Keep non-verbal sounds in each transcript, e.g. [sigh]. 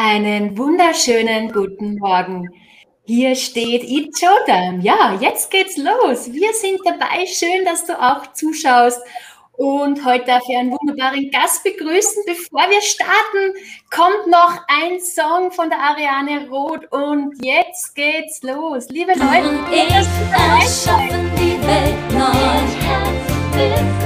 Einen wunderschönen guten Morgen. Hier steht It's Showtime. Ja, jetzt geht's los. Wir sind dabei. Schön, dass du auch zuschaust. Und heute darf ich einen wunderbaren Gast begrüßen. Bevor wir starten, kommt noch ein Song von der Ariane Roth. Und jetzt geht's los. Liebe Leute, ich erschaffen die Welt neu.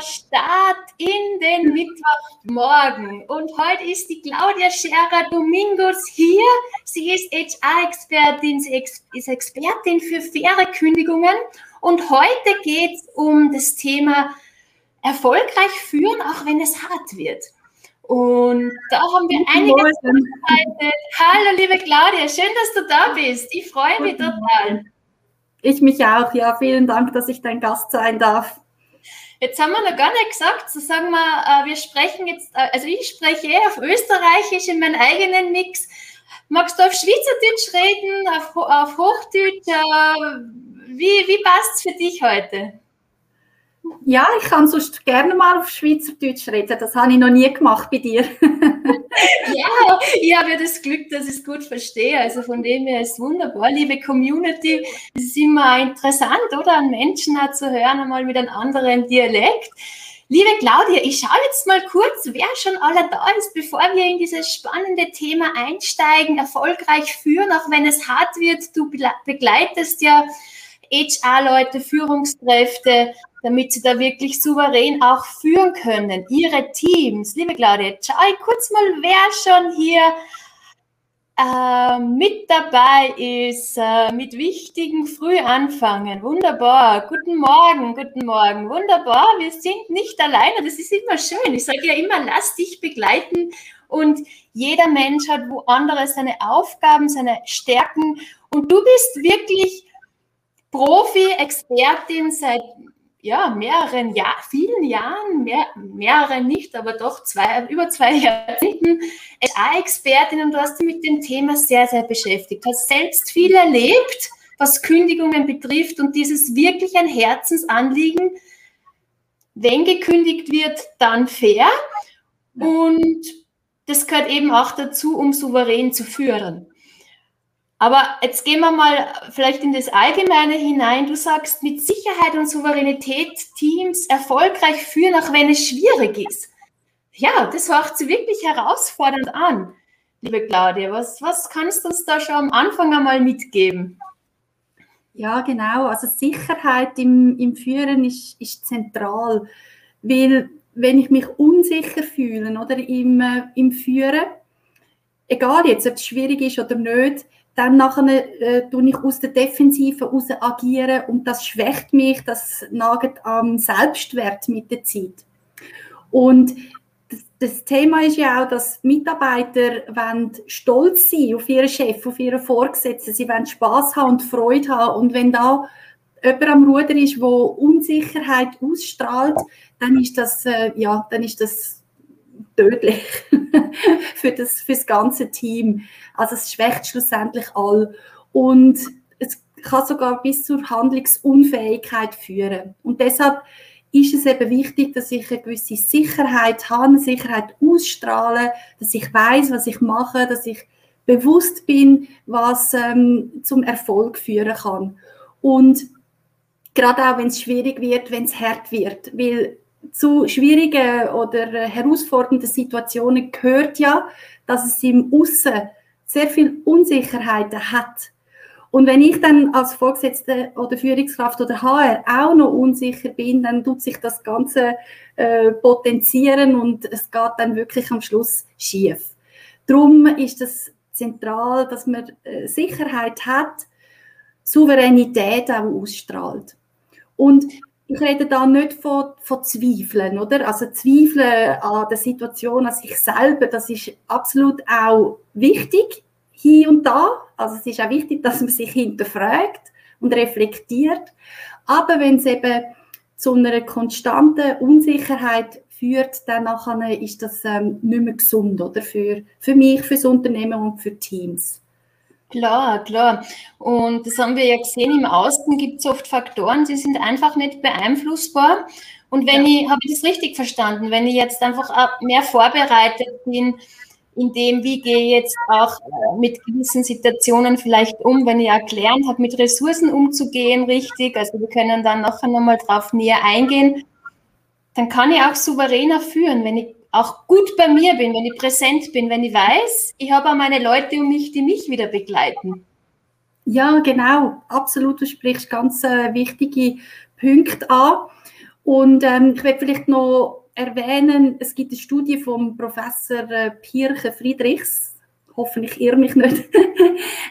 Start in den Mittwochmorgen. Und heute ist die Claudia Scherer Domingos hier. Sie ist HR-Expertin, sie ist Expertin für faire Kündigungen. Und heute geht es um das Thema erfolgreich führen, auch wenn es hart wird. Und da haben wir einige vorbereitet. Hallo, liebe Claudia, schön, dass du da bist. Ich freue mich total. Ich mich auch, ja. Vielen Dank, dass ich dein Gast sein darf. Jetzt haben wir noch gar nicht gesagt, so sagen wir, äh, wir sprechen jetzt, äh, also ich spreche eh auf Österreichisch in meinem eigenen Mix. Magst du auf Schweizerdeutsch reden, auf, auf Hochdeutsch? Äh, wie, wie passt es für dich heute? Ja, ich kann sonst gerne mal auf Schweizerdeutsch reden. Das habe ich noch nie gemacht bei dir. [laughs] ja, ich habe ja das Glück, dass ich es gut verstehe. Also von dem her ist es wunderbar. Liebe Community, es ist immer interessant, oder? An Menschen auch zu hören, einmal mit einem anderen Dialekt. Liebe Claudia, ich schaue jetzt mal kurz, wer schon alle da ist, bevor wir in dieses spannende Thema einsteigen, erfolgreich führen, auch wenn es hart wird. Du begleitest ja HR-Leute, Führungskräfte, damit sie da wirklich souverän auch führen können. Ihre Teams. Liebe Claudia, schau kurz mal, wer schon hier äh, mit dabei ist, äh, mit wichtigen früh anfangen. Wunderbar. Guten Morgen, guten Morgen. Wunderbar. Wir sind nicht alleine. Das ist immer schön. Ich sage ja immer, lass dich begleiten. Und jeder Mensch hat woanders seine Aufgaben, seine Stärken. Und du bist wirklich Profi, Expertin seit ja, mehreren Jahren, vielen Jahren, mehr, mehrere nicht, aber doch zwei, über zwei [laughs] Jahrzehnten HR-Expertin und du hast dich mit dem Thema sehr, sehr beschäftigt. Hast selbst viel erlebt, was Kündigungen betrifft und dieses wirklich ein Herzensanliegen. Wenn gekündigt wird, dann fair. Und das gehört eben auch dazu, um souverän zu führen. Aber jetzt gehen wir mal vielleicht in das Allgemeine hinein. Du sagst, mit Sicherheit und Souveränität Teams erfolgreich führen, auch wenn es schwierig ist. Ja, das hört sich wirklich herausfordernd an. Liebe Claudia, was, was kannst du uns da schon am Anfang einmal mitgeben? Ja, genau. Also Sicherheit im, im Führen ist, ist zentral, weil wenn ich mich unsicher fühle oder im, äh, im Führen, egal jetzt, ob es schwierig ist oder nicht, dann nachher äh, tue ich aus der Defensive raus agieren und das schwächt mich, das nagt am Selbstwert mit der Zeit. Und das, das Thema ist ja auch, dass Mitarbeiter wollen stolz sein auf ihren Chef, auf ihren Vorgesetzten, sie wollen Spaß haben und Freude haben und wenn da jemand am Ruder ist, wo Unsicherheit ausstrahlt, dann ist das, äh, ja, dann ist das tödlich [laughs] für, das, für das ganze Team. Also es schwächt schlussendlich all. Und es kann sogar bis zur Handlungsunfähigkeit führen. Und deshalb ist es eben wichtig, dass ich eine gewisse Sicherheit habe, eine Sicherheit ausstrahle, dass ich weiß, was ich mache, dass ich bewusst bin, was ähm, zum Erfolg führen kann. Und gerade auch, wenn es schwierig wird, wenn es hart wird, weil zu schwierigen oder herausfordernden Situationen gehört ja, dass es im Aussen sehr viel Unsicherheiten hat. Und wenn ich dann als Vorgesetzte oder Führungskraft oder HR auch noch unsicher bin, dann tut sich das Ganze äh, potenzieren und es geht dann wirklich am Schluss schief. Darum ist es zentral, dass man äh, Sicherheit hat, Souveränität auch ausstrahlt. Und ich rede da nicht von, von Zweifeln, oder? Also Zweifeln an der Situation, an sich selber, das ist absolut auch wichtig hier und da. Also es ist auch wichtig, dass man sich hinterfragt und reflektiert. Aber wenn es eben zu einer konstanten Unsicherheit führt, dann nachher ist das ähm, nicht mehr gesund, oder? Für, für mich, für das Unternehmen und für Teams. Klar, klar. Und das haben wir ja gesehen, im Außen gibt es oft Faktoren, die sind einfach nicht beeinflussbar. Und wenn ja. ich, habe ich das richtig verstanden, wenn ich jetzt einfach mehr vorbereitet bin, in dem, wie gehe ich jetzt auch äh, mit gewissen Situationen vielleicht um, wenn ich erklärt habe, mit Ressourcen umzugehen, richtig, also wir können dann nachher nochmal drauf näher eingehen, dann kann ich auch souveräner führen, wenn ich auch gut bei mir bin, wenn ich präsent bin, wenn ich weiß, ich habe auch meine Leute um mich, die mich wieder begleiten. Ja, genau, absolut. Du sprichst ganz äh, wichtige Punkte an. Und ähm, ich werde vielleicht noch erwähnen, es gibt eine Studie vom Professor äh, Pirche Friedrichs, hoffentlich irre mich nicht. [laughs]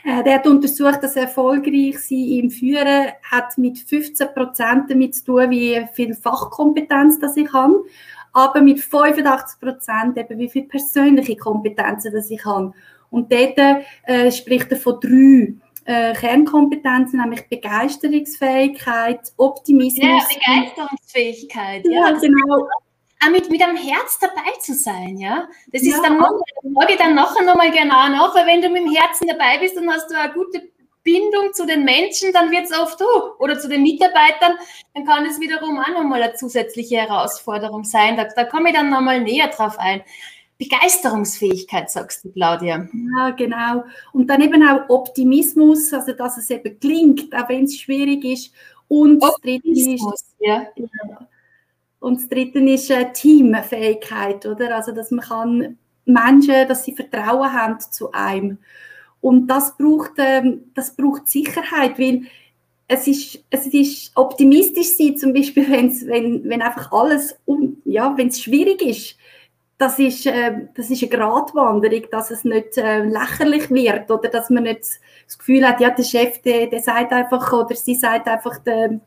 Äh, der hat untersucht, dass erfolgreich sein im Führen hat mit 15 Prozent damit zu tun, wie viel Fachkompetenz das ich habe, aber mit 85 Prozent eben wie viel persönliche Kompetenzen das ich habe. Und dort äh, spricht er von drei äh, Kernkompetenzen, nämlich Begeisterungsfähigkeit, Optimismus. Ja, Begeisterungsfähigkeit. Ja, ja genau auch mit, mit einem Herz dabei zu sein, ja. Das ist ja. dann noch, ich dann nachher nochmal genau nach, weil wenn du mit dem Herzen dabei bist, dann hast du eine gute Bindung zu den Menschen, dann wird es oft du oder zu den Mitarbeitern, dann kann es wiederum auch nochmal eine zusätzliche Herausforderung sein. Da, da komme ich dann nochmal näher drauf ein. Begeisterungsfähigkeit, sagst du, Claudia. Ja, genau. Und dann eben auch Optimismus, also dass es eben klingt, auch wenn es schwierig ist. Und Optimismus, ist, ja. ja. Und das Dritte ist äh, Teamfähigkeit, oder? Also, dass man kann Menschen, dass sie Vertrauen haben zu einem. Und das braucht, ähm, das braucht Sicherheit, weil es ist, es ist optimistisch sein, zum Beispiel, [laughs] wenn's, wenn, wenn einfach alles, um, ja, wenn es schwierig ist, das ist, äh, das ist eine Gratwanderung, dass es nicht äh, lächerlich wird oder dass man nicht das Gefühl hat, ja, der Chef, der, der sagt einfach oder sie sagt einfach, der,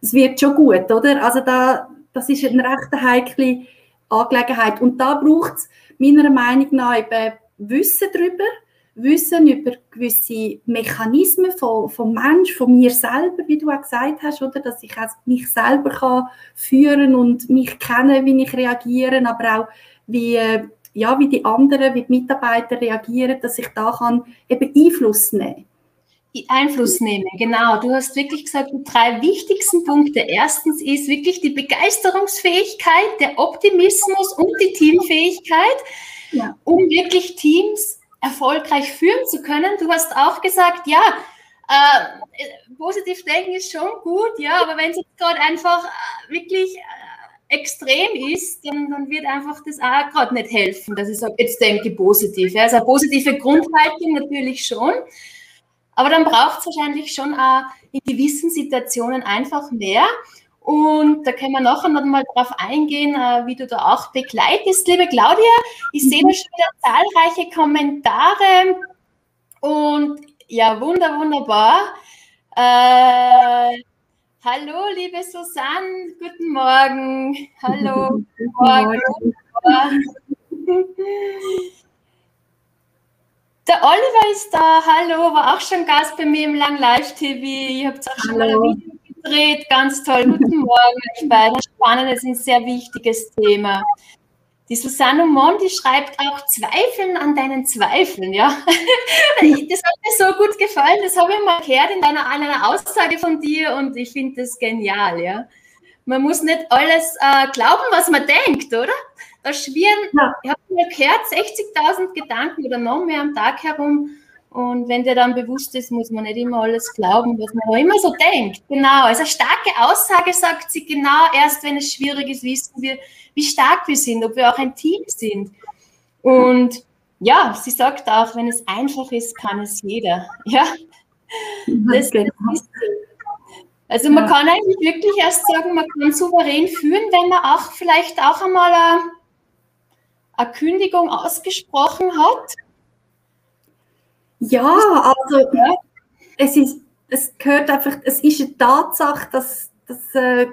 es wird schon gut, oder? Also da, das ist eine recht heikle Angelegenheit. Und da braucht es meiner Meinung nach eben Wissen darüber, Wissen über gewisse Mechanismen von, vom Mensch, von mir selber, wie du auch gesagt hast, oder? dass ich mich selber kann führen und mich kennen, wie ich reagiere, aber auch wie, ja, wie die anderen, wie die Mitarbeiter reagieren, dass ich da kann eben Einfluss nehmen kann. Einfluss nehmen, genau. Du hast wirklich gesagt, die drei wichtigsten Punkte. Erstens ist wirklich die Begeisterungsfähigkeit, der Optimismus und die Teamfähigkeit, ja. um wirklich Teams erfolgreich führen zu können. Du hast auch gesagt, ja, äh, positiv denken ist schon gut, ja, aber wenn es gerade einfach äh, wirklich äh, extrem ist, dann, dann, wird einfach das auch gerade nicht helfen, dass ich sage, jetzt denke ich positiv. Ja. Also eine positive Grundhaltung natürlich schon. Aber dann braucht es wahrscheinlich schon auch in gewissen Situationen einfach mehr. Und da können wir nachher noch mal drauf eingehen, äh, wie du da auch begleitest. Liebe Claudia, ich sehe da schon wieder zahlreiche Kommentare. Und ja, wunder, wunderbar. Äh, hallo, liebe Susanne, guten Morgen. Hallo, guten Morgen. [laughs] Der Oliver ist da, hallo, war auch schon Gast bei mir im Lang Live TV. Ich habe auch schon mal ein Video gedreht, ganz toll. Guten Morgen, euch beiden. Spannendes, ein sehr wichtiges Thema. Die Susanne Mondi schreibt auch Zweifeln an deinen Zweifeln, ja. [laughs] Das hat mir so gut gefallen, das habe ich mal gehört in einer, einer Aussage von dir und ich finde das genial, ja. Man muss nicht alles äh, glauben, was man denkt, oder? Da schwirren, ja. ich habe mir gehört, 60.000 Gedanken oder noch mehr am Tag herum. Und wenn der dann bewusst ist, muss man nicht immer alles glauben, was man immer so denkt. Genau, also eine starke Aussage sagt sie genau erst, wenn es schwierig ist, wissen wir, wie stark wir sind, ob wir auch ein Team sind. Und ja, sie sagt auch, wenn es einfach ist, kann es jeder. [laughs] Ja, das, genau. ist also man kann eigentlich wirklich erst sagen, man kann souverän führen, wenn man auch vielleicht auch einmal eine eine Kündigung ausgesprochen hat? Ja, also ja. es ist, es gehört einfach, es ist eine Tatsache, dass, dass äh,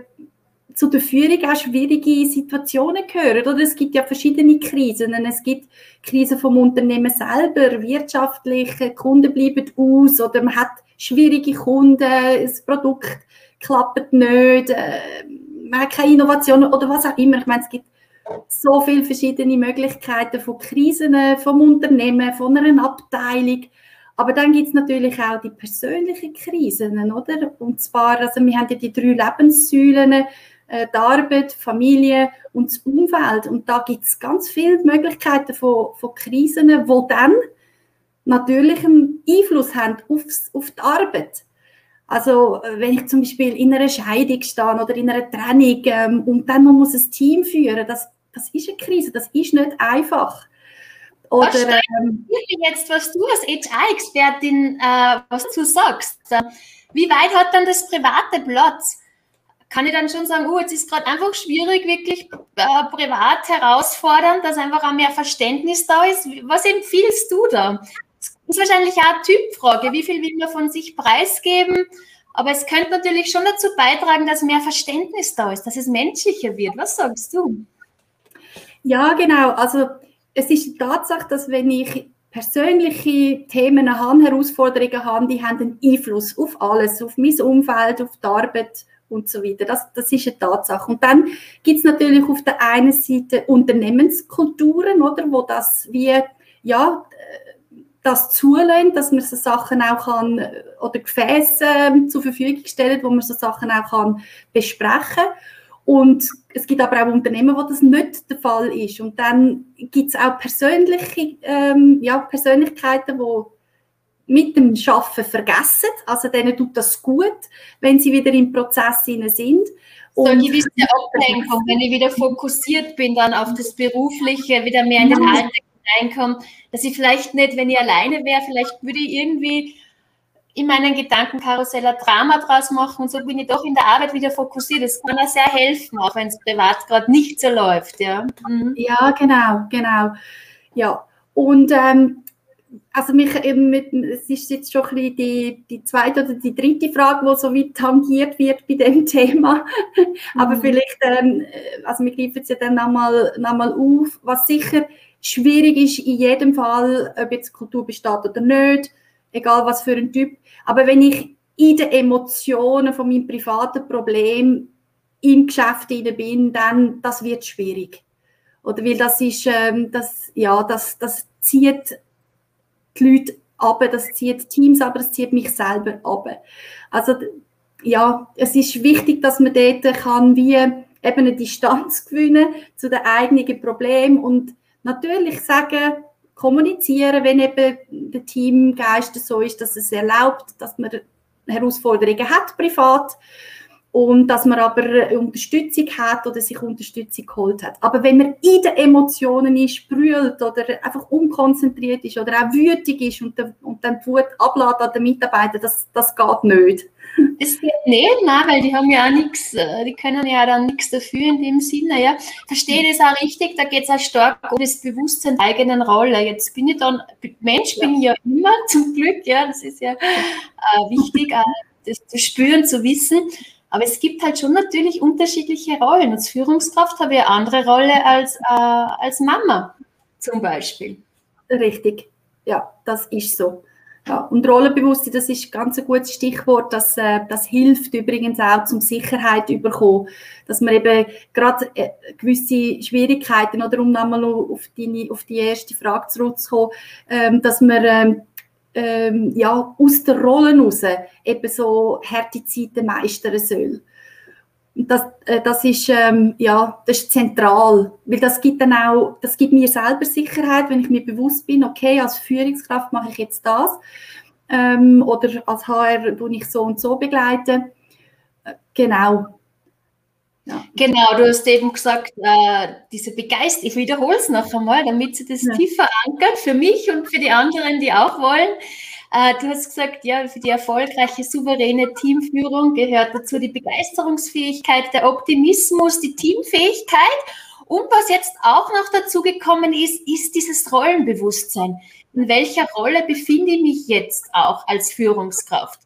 zu der Führung auch schwierige Situationen gehören. Oder es gibt ja verschiedene Krisen. Es gibt Krisen vom Unternehmen selber, wirtschaftliche Kunden bleiben aus oder man hat schwierige Kunden, das Produkt klappt nicht, äh, man hat keine Innovationen oder was auch immer. Ich meine, es gibt so viele verschiedene Möglichkeiten von Krisen vom Unternehmen, von einer Abteilung. Aber dann gibt es natürlich auch die persönlichen Krisen, oder? Und zwar, also wir haben ja die drei Lebenssäulen, äh, die Arbeit, Familie und das Umfeld. Und da gibt es ganz viele Möglichkeiten von, von Krisen, die dann natürlich einen Einfluss haben aufs, auf die Arbeit. Also wenn ich zum Beispiel in einer Scheidung stehe oder in einer Trennung ähm, und dann man muss ein Team führen, das, das ist eine Krise, das ist nicht einfach. Oder, was ähm, jetzt, was du als HR-Expertin äh, was du sagst. Wie weit hat dann das private Platz? Kann ich dann schon sagen, oh, jetzt ist gerade einfach schwierig, wirklich äh, privat herausfordernd, dass einfach auch mehr Verständnis da ist. Was empfiehlst du da? Das ist wahrscheinlich auch eine Typfrage. Wie viel will man von sich preisgeben? Aber es könnte natürlich schon dazu beitragen, dass mehr Verständnis da ist, dass es menschlicher wird. Was sagst du? Ja, genau. Also es ist die Tatsache, dass wenn ich persönliche Themen habe, Herausforderungen habe, die haben einen Einfluss auf alles, auf mein Umfeld, auf die Arbeit und so weiter. Das, das ist eine Tatsache. Und dann gibt es natürlich auf der einen Seite Unternehmenskulturen, oder, wo das wie, ja, das zulässt, dass man so Sachen auch kann, oder Gefäße äh, zur Verfügung stellt, wo man so Sachen auch kann besprechen kann. Und es gibt aber auch Unternehmen, wo das nicht der Fall ist. Und dann gibt es auch persönliche, ähm, ja, Persönlichkeiten, die mit dem Schaffen vergessen. Also denen tut das gut, wenn sie wieder im Prozess sind. So eine gewisse Ablenkung, wenn ich wieder fokussiert bin dann auf das Berufliche, wieder mehr in den Alltag hineinkomme, dass ich vielleicht nicht, wenn ich alleine wäre, vielleicht würde ich irgendwie in meinen Gedankenkarussell ein Drama draus machen und so bin ich doch in der Arbeit wieder fokussiert. Das kann auch sehr helfen, auch wenn es privat gerade nicht so läuft. Ja, mhm. ja genau, genau. Ja, und ähm, also mich eben mit, es ist jetzt schon ein bisschen die, die zweite oder die dritte Frage, die so weit tangiert wird bei dem [laughs] Thema. Aber mhm. vielleicht, ähm, also wir greifen es ja dann nochmal noch mal auf, was sicher schwierig ist in jedem Fall, ob jetzt Kultur besteht oder nicht, egal was für ein Typ. Aber wenn ich in den Emotionen von meinem privaten Problem im Geschäft bin, dann das wird schwierig. Oder weil das ist, ähm, das, ja, das, das zieht die Leute ab, das zieht Teams ab, das zieht mich selber ab. Also ja, es ist wichtig, dass man dort kann wie eben eine Distanz [laughs] gewinnen zu den eigenen Problemen und natürlich sagen, kommunizieren, wenn eben der Teamgeist so ist, dass es erlaubt, dass man Herausforderungen hat privat und dass man aber Unterstützung hat oder sich Unterstützung geholt hat. Aber wenn man in den Emotionen ist, brüllt oder einfach unkonzentriert ist oder auch wütig ist und, und dann Wut ablädt an den Mitarbeitern, das, das geht nicht. Das geht nicht, nein, weil die haben ja auch nichts, äh, die können ja dann nichts dafür in dem Sinne. Ja. Verstehe das auch richtig, da geht es auch stark um das Bewusstsein der eigenen Rolle. Jetzt bin ich dann, Mensch bin ich ja immer, [laughs] zum Glück, ja, das ist ja äh, wichtig, äh, das zu spüren, zu wissen. Aber es gibt halt schon natürlich unterschiedliche Rollen. Als Führungskraft habe ich eine andere Rolle als, äh, als Mama zum Beispiel. Richtig, ja, das ist so. Ja, und Rollenbewusstsein, das ist ganz ein gutes Stichwort. Das, äh, das hilft übrigens auch zum Sicherheit zu bekommen. Dass man eben gerade äh, gewisse Schwierigkeiten, oder um nochmal auf, deine, auf die erste Frage zurückzukommen, ähm, dass man ähm, ähm, ja, aus der Rolle raus eben so harte Zeiten meistern soll. Das, äh, das, ist, ähm, ja, das ist zentral, weil das gibt dann auch, das gibt mir selber Sicherheit, wenn ich mir bewusst bin, okay, als Führungskraft mache ich jetzt das ähm, oder als HR tue ich so und so begleiten. Äh, genau, ja. Genau, du hast eben gesagt, äh, diese Begeisterung, ich wiederhole es noch einmal, damit sie das ja. tief verankert für mich und für die anderen, die auch wollen. Äh, du hast gesagt, ja, für die erfolgreiche, souveräne Teamführung gehört dazu die Begeisterungsfähigkeit, der Optimismus, die Teamfähigkeit. Und was jetzt auch noch dazu gekommen ist, ist dieses Rollenbewusstsein. In welcher Rolle befinde ich mich jetzt auch als Führungskraft?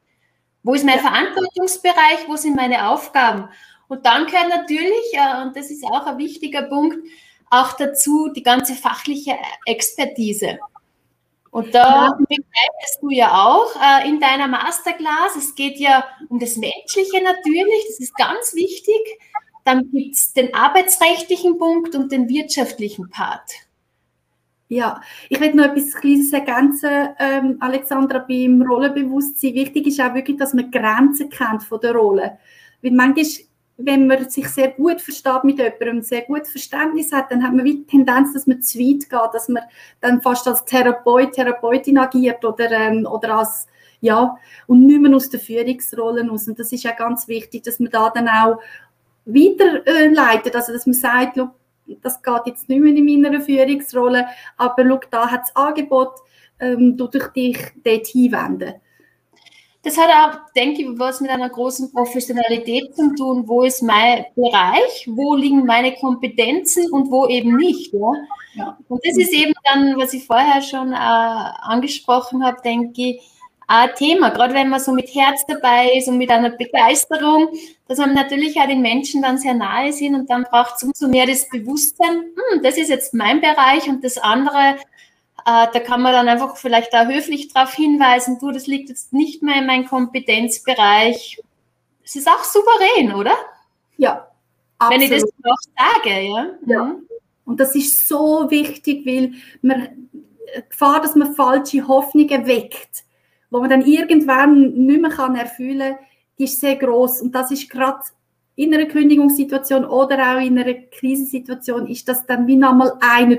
Wo ist mein. Verantwortungsbereich? Wo sind meine Aufgaben? Und dann gehört natürlich, äh, und das ist auch ein wichtiger Punkt, auch dazu die ganze fachliche Expertise. Und da ja. begleitest du ja auch äh, in deiner Masterclass. Es geht ja um das Menschliche natürlich, das ist ganz wichtig. Dann gibt es den arbeitsrechtlichen Punkt und den wirtschaftlichen Part. Ja, ich will noch etwas Kleines ergänzen, ähm, Alexandra, beim Rollenbewusstsein. Wichtig ist auch wirklich, dass man Grenzen kennt von der Rolle. Weil manchmal, wenn man sich sehr gut versteht mit jemandem und sehr gutes Verständnis hat, dann hat man die Tendenz, dass man zu weit geht, dass man dann fast als Therapeut, Therapeutin agiert oder, ähm, oder als, ja, und nicht mehr aus der Führungsrolle aus. Und das ist ja ganz wichtig, dass man da dann auch weiterleitet, also dass man sagt, das geht jetzt nicht mehr in meiner Führungsrolle, aber schau, da hat das Angebot, ähm, du dich dort hinwenden. Das hat auch, denke ich, was mit einer großen Professionalität zu tun. Wo ist mein Bereich? Wo liegen meine Kompetenzen und wo eben nicht? Ja? ja. Und das ist eben dann, was ich vorher schon äh, angesprochen habe, denke ich, ein Thema. Gerade wenn man so mit Herz dabei ist und mit einer Begeisterung, dass man natürlich auch den Menschen dann sehr nahe sind und dann braucht es umso mehr das Bewusstsein, hm, das ist jetzt mein Bereich und das andere, äh, da kann man dann einfach vielleicht auch höflich darauf hinweisen, du, das liegt jetzt nicht mehr in meinem Kompetenzbereich. Es ist auch souverän, oder? Ja, absolut. Wenn ich das auch sage, ja. ja. Mhm. Und das ist so wichtig, weil man Gefahr, dass man falsche Hoffnungen weckt, wo man dann irgendwann nicht mehr kann erfüllen kann, die ist sehr groß und das ist gerade in einer Kündigungssituation oder auch in einer Krisensituation ist das dann wie nochmal eine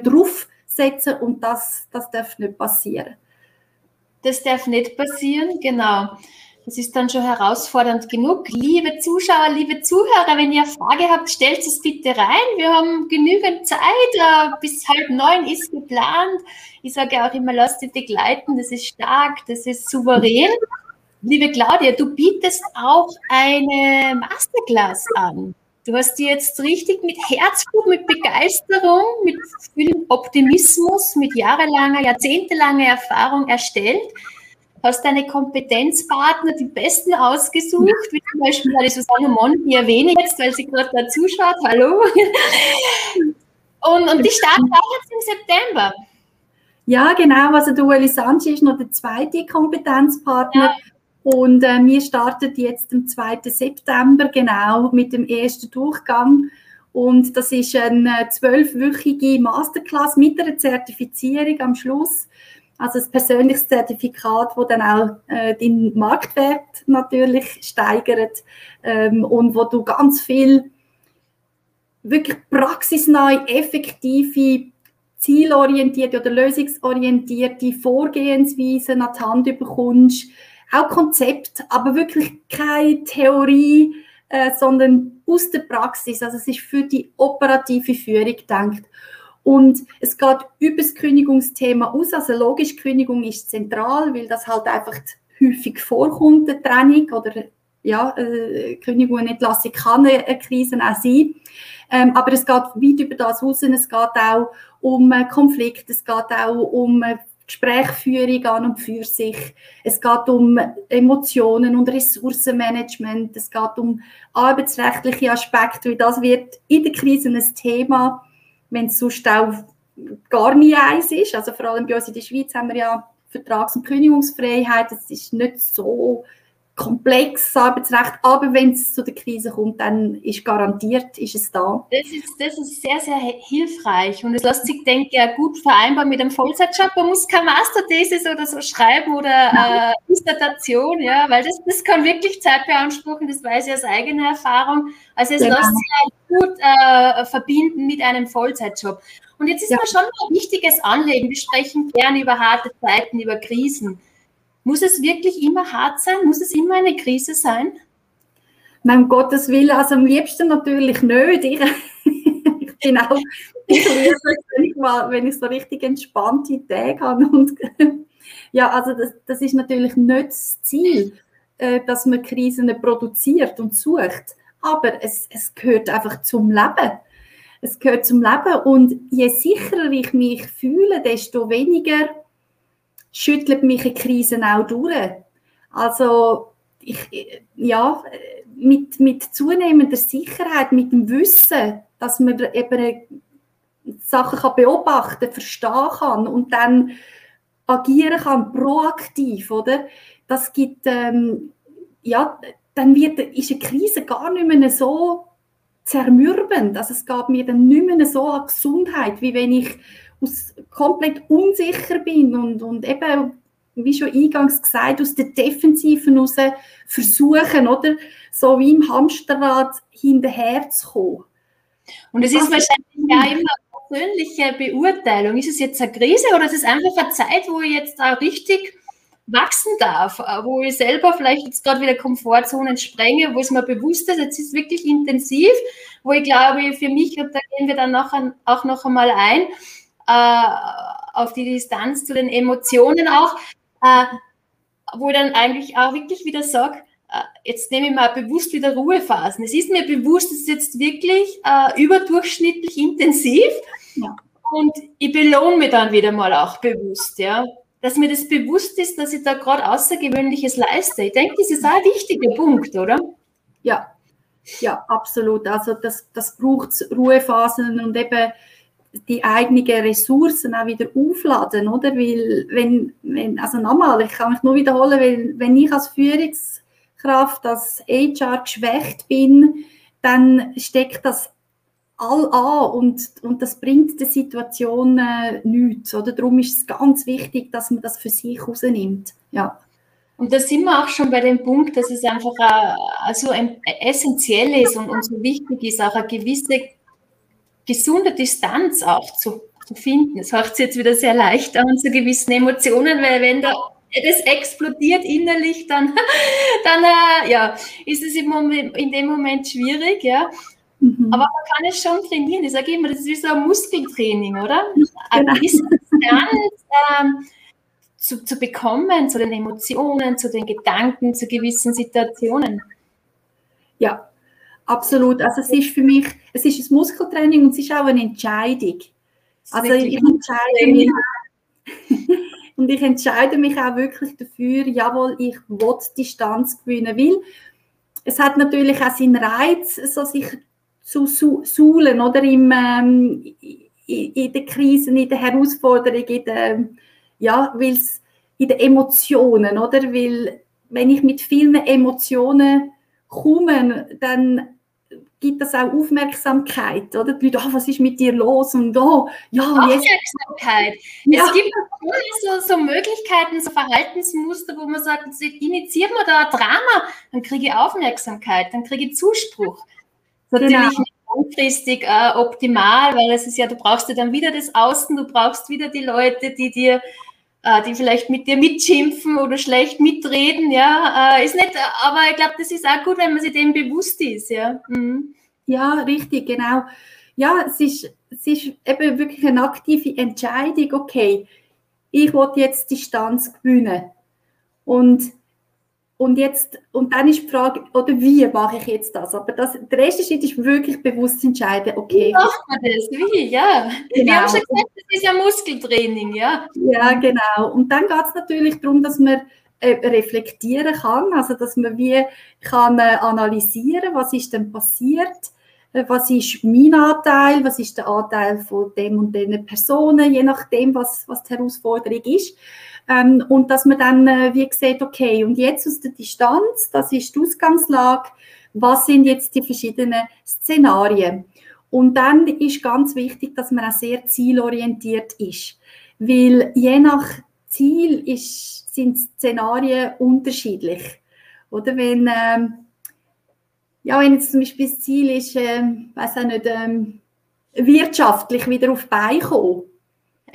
draufsetzen und das, das darf nicht passieren. Das darf nicht passieren, genau. Das ist dann schon herausfordernd genug. Liebe Zuschauer, liebe Zuhörer, wenn ihr eine Frage habt, stellt es bitte rein. Wir haben genügend Zeit. Äh, bis halb neun ist geplant. Ich sage auch immer, lasst dich begleiten. Das ist stark, das ist souverän. Liebe Claudia, du bietest auch eine Masterclass an. Du hast die jetzt richtig mit Herzblut, mit Begeisterung, mit viel Optimismus, mit jahrelanger, jahrzehntelanger Erfahrung erstellt. Hast deine Kompetenzpartner, die besten ausgesucht, wie zum Beispiel die Susanne Mon, die erwähne ich jetzt, weil sie gerade da zuschaut. Hallo. Und, und die starten auch jetzt im September. Ja, genau. Also der Ueli Sanchi ist noch der zweite Kompetenzpartner. Ja. Und äh, wir starten jetzt am 2. September genau mit dem ersten Durchgang. Und das ist eine zwölfwöchige Masterclass mit einer Zertifizierung am Schluss. Also ein persönliches Zertifikat, das dann auch äh, den Marktwert natürlich steigert ähm, und wo du ganz viel wirklich praxisnahe, effektive, zielorientierte oder lösungsorientierte Vorgehensweisen an die Hand bekommst, auch Konzept, aber wirklich keine Theorie, äh, sondern aus der Praxis. Also es ist für die operative Führung gedacht. Und es geht über das Kündigungsthema aus. Also logisch, Kündigung ist zentral, weil das halt einfach häufig vorkommt, eine Trennung oder ja, äh, Kündigung und Entlassung kann eine, Krise auch sein. Ähm, aber es geht weit über das raus. Es geht auch um äh, Konflikte, es geht auch um Gesprächsführung an und für sich. Es geht um Emotionen und Ressourcenmanagement. Es geht um arbeitsrechtliche Aspekte, weil das wird in der Krise ein Thema, wenn es sonst auch gar nie eins ist. Also vor allem bei uns in der Schweiz haben wir ja Vertrags- und Kündigungsfreiheit. Es ist nicht so komplexes Arbeitsrecht, aber wenn es zu der Krise kommt, dann ist garantiert, ist es da. Das ist, das ist sehr, sehr hilfreich und es lässt sich, denke ich, gut vereinbaren mit einem Vollzeitjob. Man muss keine Masterthesis oder so schreiben oder äh, Dissertation, ja, weil das, das kann wirklich Zeit beanspruchen, das weiß ich aus eigener Erfahrung. Also es genau. lässt sich gut äh, verbinden mit einem Vollzeitjob. Und jetzt ist ja. mir schon ein wichtiges Anliegen. Wir sprechen gerne über harte Zeiten, über Krisen. Muss es wirklich immer hart sein? Muss es immer eine Krise sein? Nein, um Gottes Willen, also am liebsten natürlich nicht. Ich, [laughs] ich bin auch, ich liebe es, wenn ich, mal, wenn ich so richtig entspannte Tage habe. Und, [laughs] ja, also das, das ist natürlich nicht das Ziel, äh, dass man Krisen produziert und sucht. Aber es, es gehört einfach zum Leben. Es gehört zum Leben und je sicherer ich mich fühle, desto weniger schüttelt mich eine Krise auch durch. Also ich, ja, mit, mit zunehmender Sicherheit, mit dem Wissen, dass man eben Sachen kann beobachten, verstehen kann und dann agieren kann, proaktiv, oder? Das gibt, ähm, ja, dann wird, ist eine Krise gar nicht mehr so zermürbend. Also es gab mir dann nicht mehr so an Gesundheit, wie wenn ich aus, komplett unsicher bin und, und eben, wie schon eingangs gesagt, aus der Defensiven heraus versuchen, oder? So wie im Hamsterrad hinterher zu kommen. Und es ist wahrscheinlich ja immer persönliche Beurteilung. Ist es jetzt eine Krise oder ist es einfach eine Zeit, wo ich jetzt auch richtig wachsen darf, wo ich selber vielleicht jetzt gerade wieder Komfortzonen sprenge, wo es mir bewusst ist, jetzt ist es wirklich intensiv, wo ich glaube, für mich, und da gehen wir dann nachher auch noch einmal ein, äh, auf die Distanz zu den Emotionen auch, äh, wo ich dann eigentlich auch wirklich wieder sage, äh, jetzt nehme ich mal bewusst wieder Ruhephasen. Es ist mir bewusst, es ist jetzt wirklich äh, überdurchschnittlich intensiv ja. und ich belohne mich dann wieder mal auch bewusst, ja dass mir das bewusst ist, dass ich da gerade Außergewöhnliches leiste. Ich denke, das ist auch ein wichtiger Punkt, oder? Ja, ja, absolut. Also das, das braucht Ruhephasen und eben die eigenen Ressourcen auch wieder aufladen, oder? Weil, wenn, wenn also nochmal, ich kann mich nur wiederholen, weil wenn ich als Führungskraft, als HR geschwächt bin, dann steckt das all an und, und das bringt der Situation äh, nichts. Oder? Darum ist es ganz wichtig, dass man das für sich rausnimmt. Ja. Und da sind wir auch schon bei dem Punkt, dass es einfach also essentiell ist und, und so wichtig ist, auch eine gewisse gesunde Distanz auch zu, zu finden. Das hört sich jetzt wieder sehr leicht an zu gewissen Emotionen, weil wenn da das explodiert innerlich, dann, [laughs] dann äh, ja, ist es im Moment, in dem Moment schwierig, ja. Mhm. Aber man kann es schon trainieren. Ich sage immer, das ist wie so ein Muskeltraining, oder? Eine genau. Distanz ähm, zu, zu bekommen, zu den Emotionen, zu den Gedanken, zu gewissen Situationen. Ja, absolut. Also es ist für mich, es ist ein Muskeltraining und es ist auch eine Entscheidung. Also ich entscheide mich [laughs] und ich entscheide mich auch wirklich dafür, jawohl, ich will Distanz gewinnen, weil es hat natürlich auch seinen Reiz, so sich zu suhlen oder im, ähm, in den Krisen, in den Herausforderungen, in den, ja, weil's in den Emotionen, oder? Weil wenn ich mit vielen Emotionen komme, dann gibt das auch Aufmerksamkeit, oder? Die Leute, oh, was ist mit dir los? Und oh, ja, Aufmerksamkeit. Ja. Es gibt so, so Möglichkeiten, so Verhaltensmuster, wo man sagt, initiiert man da ein Drama, dann kriege ich Aufmerksamkeit, dann kriege ich Zuspruch natürlich genau. nicht langfristig äh, optimal, weil es ist ja, du brauchst ja dann wieder das Außen, du brauchst wieder die Leute, die dir, die vielleicht mit dir mitschimpfen oder schlecht mitreden, ja, äh, ist nicht, aber ich glaube, das ist auch gut, wenn man sich dem bewusst ist, ja. Mhm. Ja, richtig, genau. Ja, es ist, es ist eben wirklich eine aktive Entscheidung, okay, ich will jetzt Distanz gewinnen. Und und jetzt, und dann ist die Frage, oder wie mache ich jetzt das? Aber das, der erste Schritt ist wirklich bewusst zu entscheiden, okay. Wie macht man das? Wie? Ja. Genau. Wir haben schon gesagt, das ist ja Muskeltraining, ja. Ja, genau. Und dann geht es natürlich darum, dass man äh, reflektieren kann, also dass man wie kann äh, analysieren, was ist denn passiert, äh, was ist mein Anteil, was ist der Anteil von dem und den Personen, je nachdem, was, was die Herausforderung ist. Ähm, und dass man dann äh, wie sieht, okay, und jetzt aus der Distanz, das ist die Ausgangslage, was sind jetzt die verschiedenen Szenarien? Und dann ist ganz wichtig, dass man auch sehr zielorientiert ist, weil je nach Ziel ist, sind Szenarien unterschiedlich. Oder wenn, ähm, ja, wenn jetzt zum Beispiel das Ziel ist, äh, weiß auch nicht, ähm, wirtschaftlich wieder auf Beine kommen,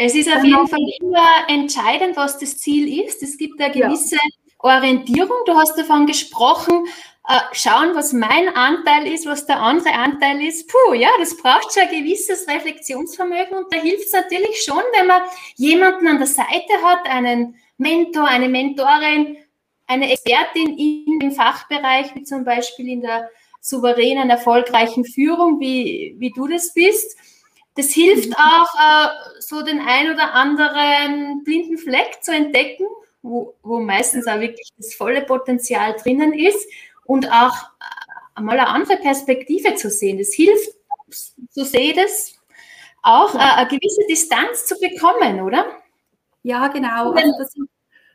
es ist auf jeden Fall immer entscheidend, was das Ziel ist. Es gibt eine gewisse. Orientierung. Du hast davon gesprochen, äh, schauen, was mein Anteil ist, was der andere Anteil ist. Puh, ja, das braucht schon ein gewisses Reflexionsvermögen und da hilft es natürlich schon, wenn man jemanden an der Seite hat, einen Mentor, eine Mentorin, eine Expertin in dem Fachbereich, wie zum Beispiel in der souveränen, erfolgreichen Führung, wie, wie du das bist das hilft auch, äh, so den ein oder anderen blinden Fleck zu entdecken, wo, wo meistens auch wirklich das volle Potenzial drinnen ist und auch äh, mal eine andere Perspektive zu sehen. Das hilft, so sehe ich das, auch eine, eine gewisse Distanz zu bekommen, oder? Ja, genau. Also das sind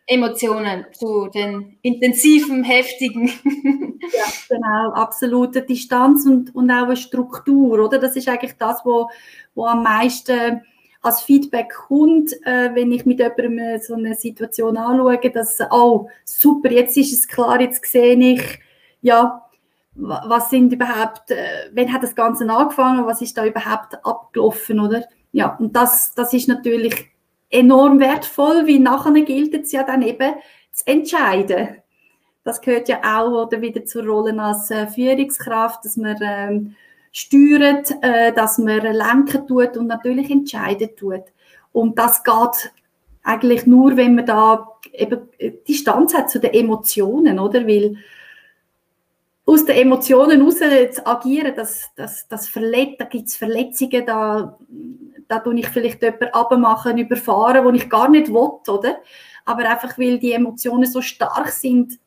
Emotionen zu den intensiven, heftigen. [laughs] ja, genau, absolute Distanz und, und auch eine Struktur, oder? Das ist eigentlich das, wo, wo am meisten als Feedback kommt, äh, wenn ich mit jemandem so eine Situation anschaue, dass, oh, super, jetzt ist es klar, jetzt sehe ich, ja, was sind überhaupt, äh, wann hat das Ganze angefangen, was ist da überhaupt abgelaufen, oder? Ja, und das, das ist natürlich enorm wertvoll, wie nachher gilt es ja dann eben zu entscheiden. Das gehört ja auch oder wieder zur Rolle als äh, Führungskraft, dass man ähm, steuert, äh, dass man lenken tut und natürlich entscheiden tut. Und das geht eigentlich nur, wenn man da eben Distanz hat zu den Emotionen, oder? Weil aus den Emotionen raus zu agieren, das, das, das verletzt, da gibt es Verletzungen, da, da tue ich vielleicht jemanden abmachen, überfahren, wo ich gar nicht will, oder? Aber einfach, weil die Emotionen so stark sind,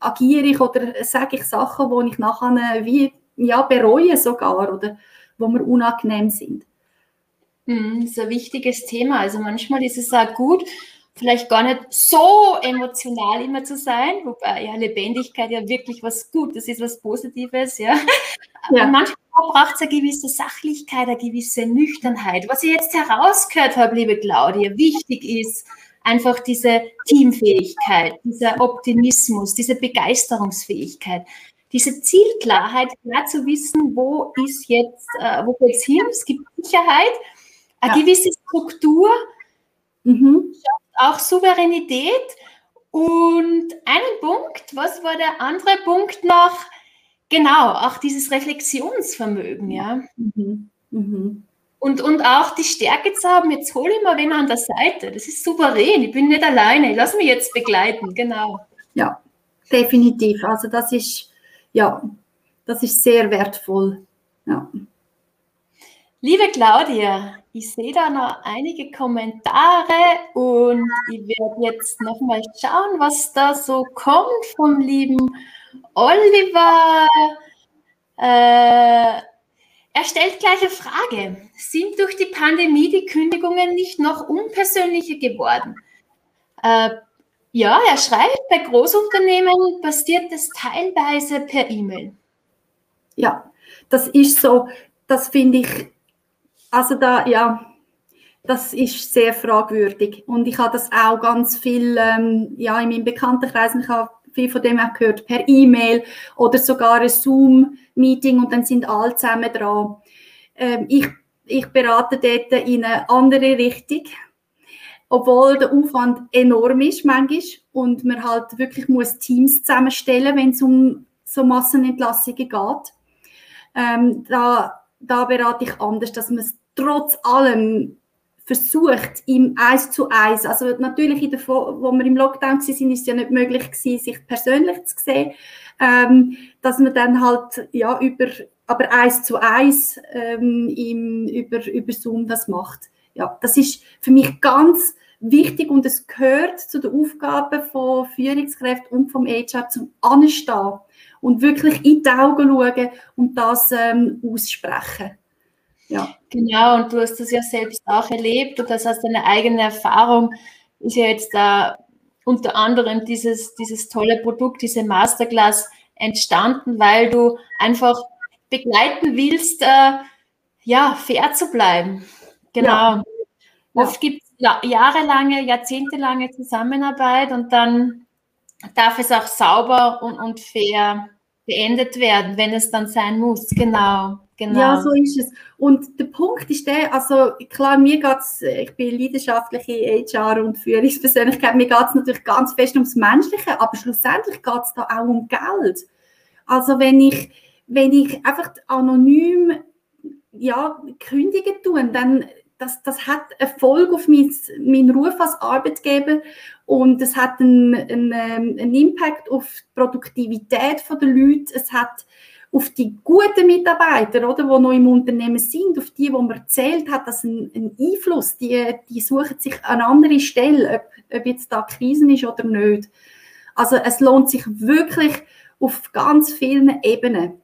agiere ich oder sage ich Sachen, wo ich nachher wie ja, bereue sogar oder wo mir unangenehm sind. Hm, das ist ein wichtiges Thema. Also manchmal ist es auch gut, vielleicht gar nicht so emotional immer zu sein, wobei ja Lebendigkeit ja wirklich was Gutes ist, was Positives, ja. ja. manchmal braucht es eine gewisse Sachlichkeit, eine gewisse Nüchternheit. Was ich jetzt herausgehört habe, liebe Claudia, wichtig ist einfach diese Teamfähigkeit, dieser Optimismus, diese Begeisterungsfähigkeit, diese Zielklarheit, klar zu wissen, wo ist jetzt, äh, wo geht es hin, es gibt Sicherheit, eine ja. gewisse Struktur, mhm. auch Souveränität und einen Punkt, was war der andere Punkt noch? Genau, auch dieses Reflexionsvermögen, ja. Mhm. Mhm. Und, und auch die Stärke zu haben, jetzt hole ich mal wen an der Seite. Das ist souverän, ich bin nicht alleine, ich lasse mich jetzt begleiten, genau. Ja, definitiv. Also das ist, ja, das ist sehr wertvoll. Ja. Liebe Claudia, ich sehe da noch einige Kommentare und ich werde jetzt nochmal schauen, was da so kommt vom lieben Oliver. Äh, er stellt gleich eine Frage. Sind durch die Pandemie die Kündigungen nicht noch unpersönlicher geworden? Äh, ja, er schreibt, bei Großunternehmen passiert das teilweise per E-Mail. Ja, das ist so, das finde ich, also da, ja, das ist sehr fragwürdig. Und ich habe das auch ganz viel ähm, ja, in meinem Bekanntenkreis, ich habe viel von dem auch gehört, per E-Mail oder sogar ein Zoom-Meeting und dann sind alle zusammen dran. Ähm, ich, ich berate dort in eine andere Richtung obwohl der Aufwand enorm ist manchmal und man halt wirklich muss Teams zusammenstellen, wenn es um so Massenentlassungen geht. Ähm, da, da berate ich anders, dass man es trotz allem versucht, im Eis zu Eis, also natürlich, in der, wo wir im Lockdown waren, ist es ja nicht möglich gewesen, sich persönlich zu sehen, ähm, dass man dann halt, ja, über, aber Eis zu Eis ähm, im, über, über Zoom das macht. Ja, das ist für mich ganz wichtig und es gehört zu der Aufgabe von Führungskräften und vom HR zum Anstehen und wirklich in die Augen schauen und das ähm, aussprechen. Ja. Genau, und du hast das ja selbst auch erlebt und das aus deiner eigenen Erfahrung ist ja jetzt da unter anderem dieses, dieses tolle Produkt, diese Masterclass entstanden, weil du einfach begleiten willst, äh, ja, fair zu bleiben. Genau. Ja. Oft gibt es jahrelange, jahrzehntelange Zusammenarbeit und dann darf es auch sauber und, und fair beendet werden, wenn es dann sein muss. Genau. Genau. Ja, so ist es. Und der Punkt ist der, also klar, mir geht es, ich bin leidenschaftliche HR- und Führungspersönlichkeit, mir geht es natürlich ganz fest ums Menschliche, aber schlussendlich geht es da auch um Geld. Also wenn ich, wenn ich einfach anonym ja, kündigen tue, dann das, das hat Erfolg auf mein, meinen Ruf als Arbeitgeber und es hat einen, einen, ähm, einen Impact auf die Produktivität der Leute. Es hat auf die guten Mitarbeiter, oder, die noch im Unternehmen sind, auf die, wo man erzählt hat, dass ein, ein Einfluss, die, die suchen sich eine andere Stelle, ob, ob jetzt da Krisen ist oder nicht. Also es lohnt sich wirklich auf ganz vielen Ebenen.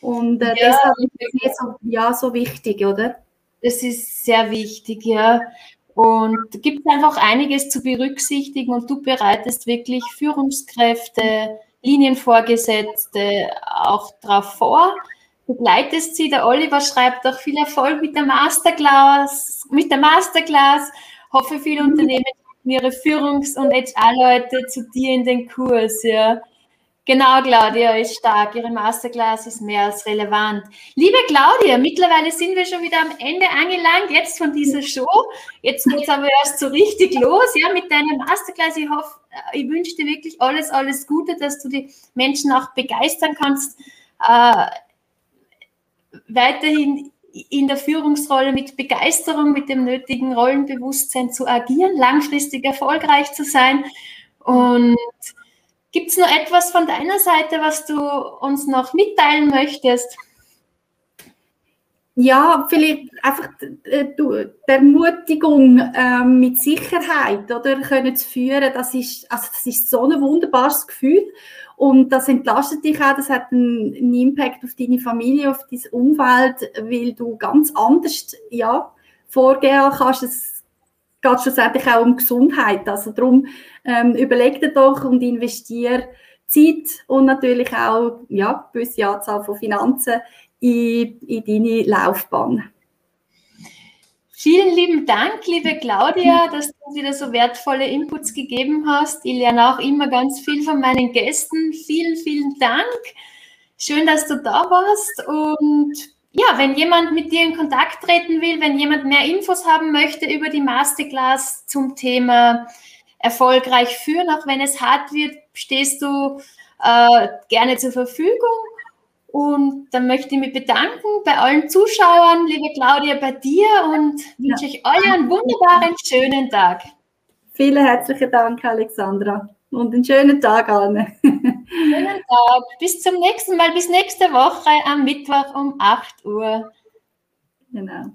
Und äh, ja, deshalb ist es so, ja, so wichtig, oder? Das ist sehr wichtig, ja. Und gibt es einfach einiges zu berücksichtigen und du bereitest wirklich Führungskräfte, Linienvorgesetzte auch darauf vor, begleitest sie. Der Oliver schreibt auch viel Erfolg mit der Masterclass, mit der Masterclass. Hoffe, viele Unternehmen ihre Führungs- und HR-Leute zu dir in den Kurs. Ja. Genau, Claudia ist stark. Ihre Masterclass ist mehr als relevant. Liebe Claudia, mittlerweile sind wir schon wieder am Ende angelangt, jetzt von dieser Show. Jetzt geht es aber erst so richtig los, ja, mit deiner Masterclass. Ich hoffe, ich wünsche dir wirklich alles, alles Gute, dass du die Menschen auch begeistern kannst, äh, weiterhin in der Führungsrolle mit Begeisterung, mit dem nötigen Rollenbewusstsein zu agieren, langfristig erfolgreich zu sein und Gibt es noch etwas von deiner Seite, was du uns noch mitteilen möchtest? Ja, vielleicht einfach die Ermutigung äh, mit Sicherheit oder können zu führen, das ist, also das ist so ein wunderbares Gefühl und das entlastet dich auch, das hat einen, einen Impact auf deine Familie, auf dein Umfeld, weil du ganz anders ja, vorgehen kannst. Es geht schlussendlich auch um Gesundheit. Also darum ähm, überleg dir doch und investiere Zeit und natürlich auch ja, eine gewisse Anzahl von Finanzen in, in deine Laufbahn. Vielen lieben Dank, liebe Claudia, dass du wieder so wertvolle Inputs gegeben hast. Ich lerne auch immer ganz viel von meinen Gästen. Vielen, vielen Dank. Schön, dass du da warst und ja, wenn jemand mit dir in Kontakt treten will, wenn jemand mehr Infos haben möchte über die Masterclass zum Thema erfolgreich führen, auch wenn es hart wird, stehst du äh, gerne zur Verfügung. Und dann möchte ich mich bedanken bei allen Zuschauern, liebe Claudia, bei dir und wünsche ja. euch einen wunderbaren, schönen Tag. Vielen herzlichen Dank, Alexandra. Und einen schönen Tag allen. [laughs] Schönen Tag. Bis zum nächsten Mal. Bis nächste Woche am Mittwoch um 8 Uhr. Genau.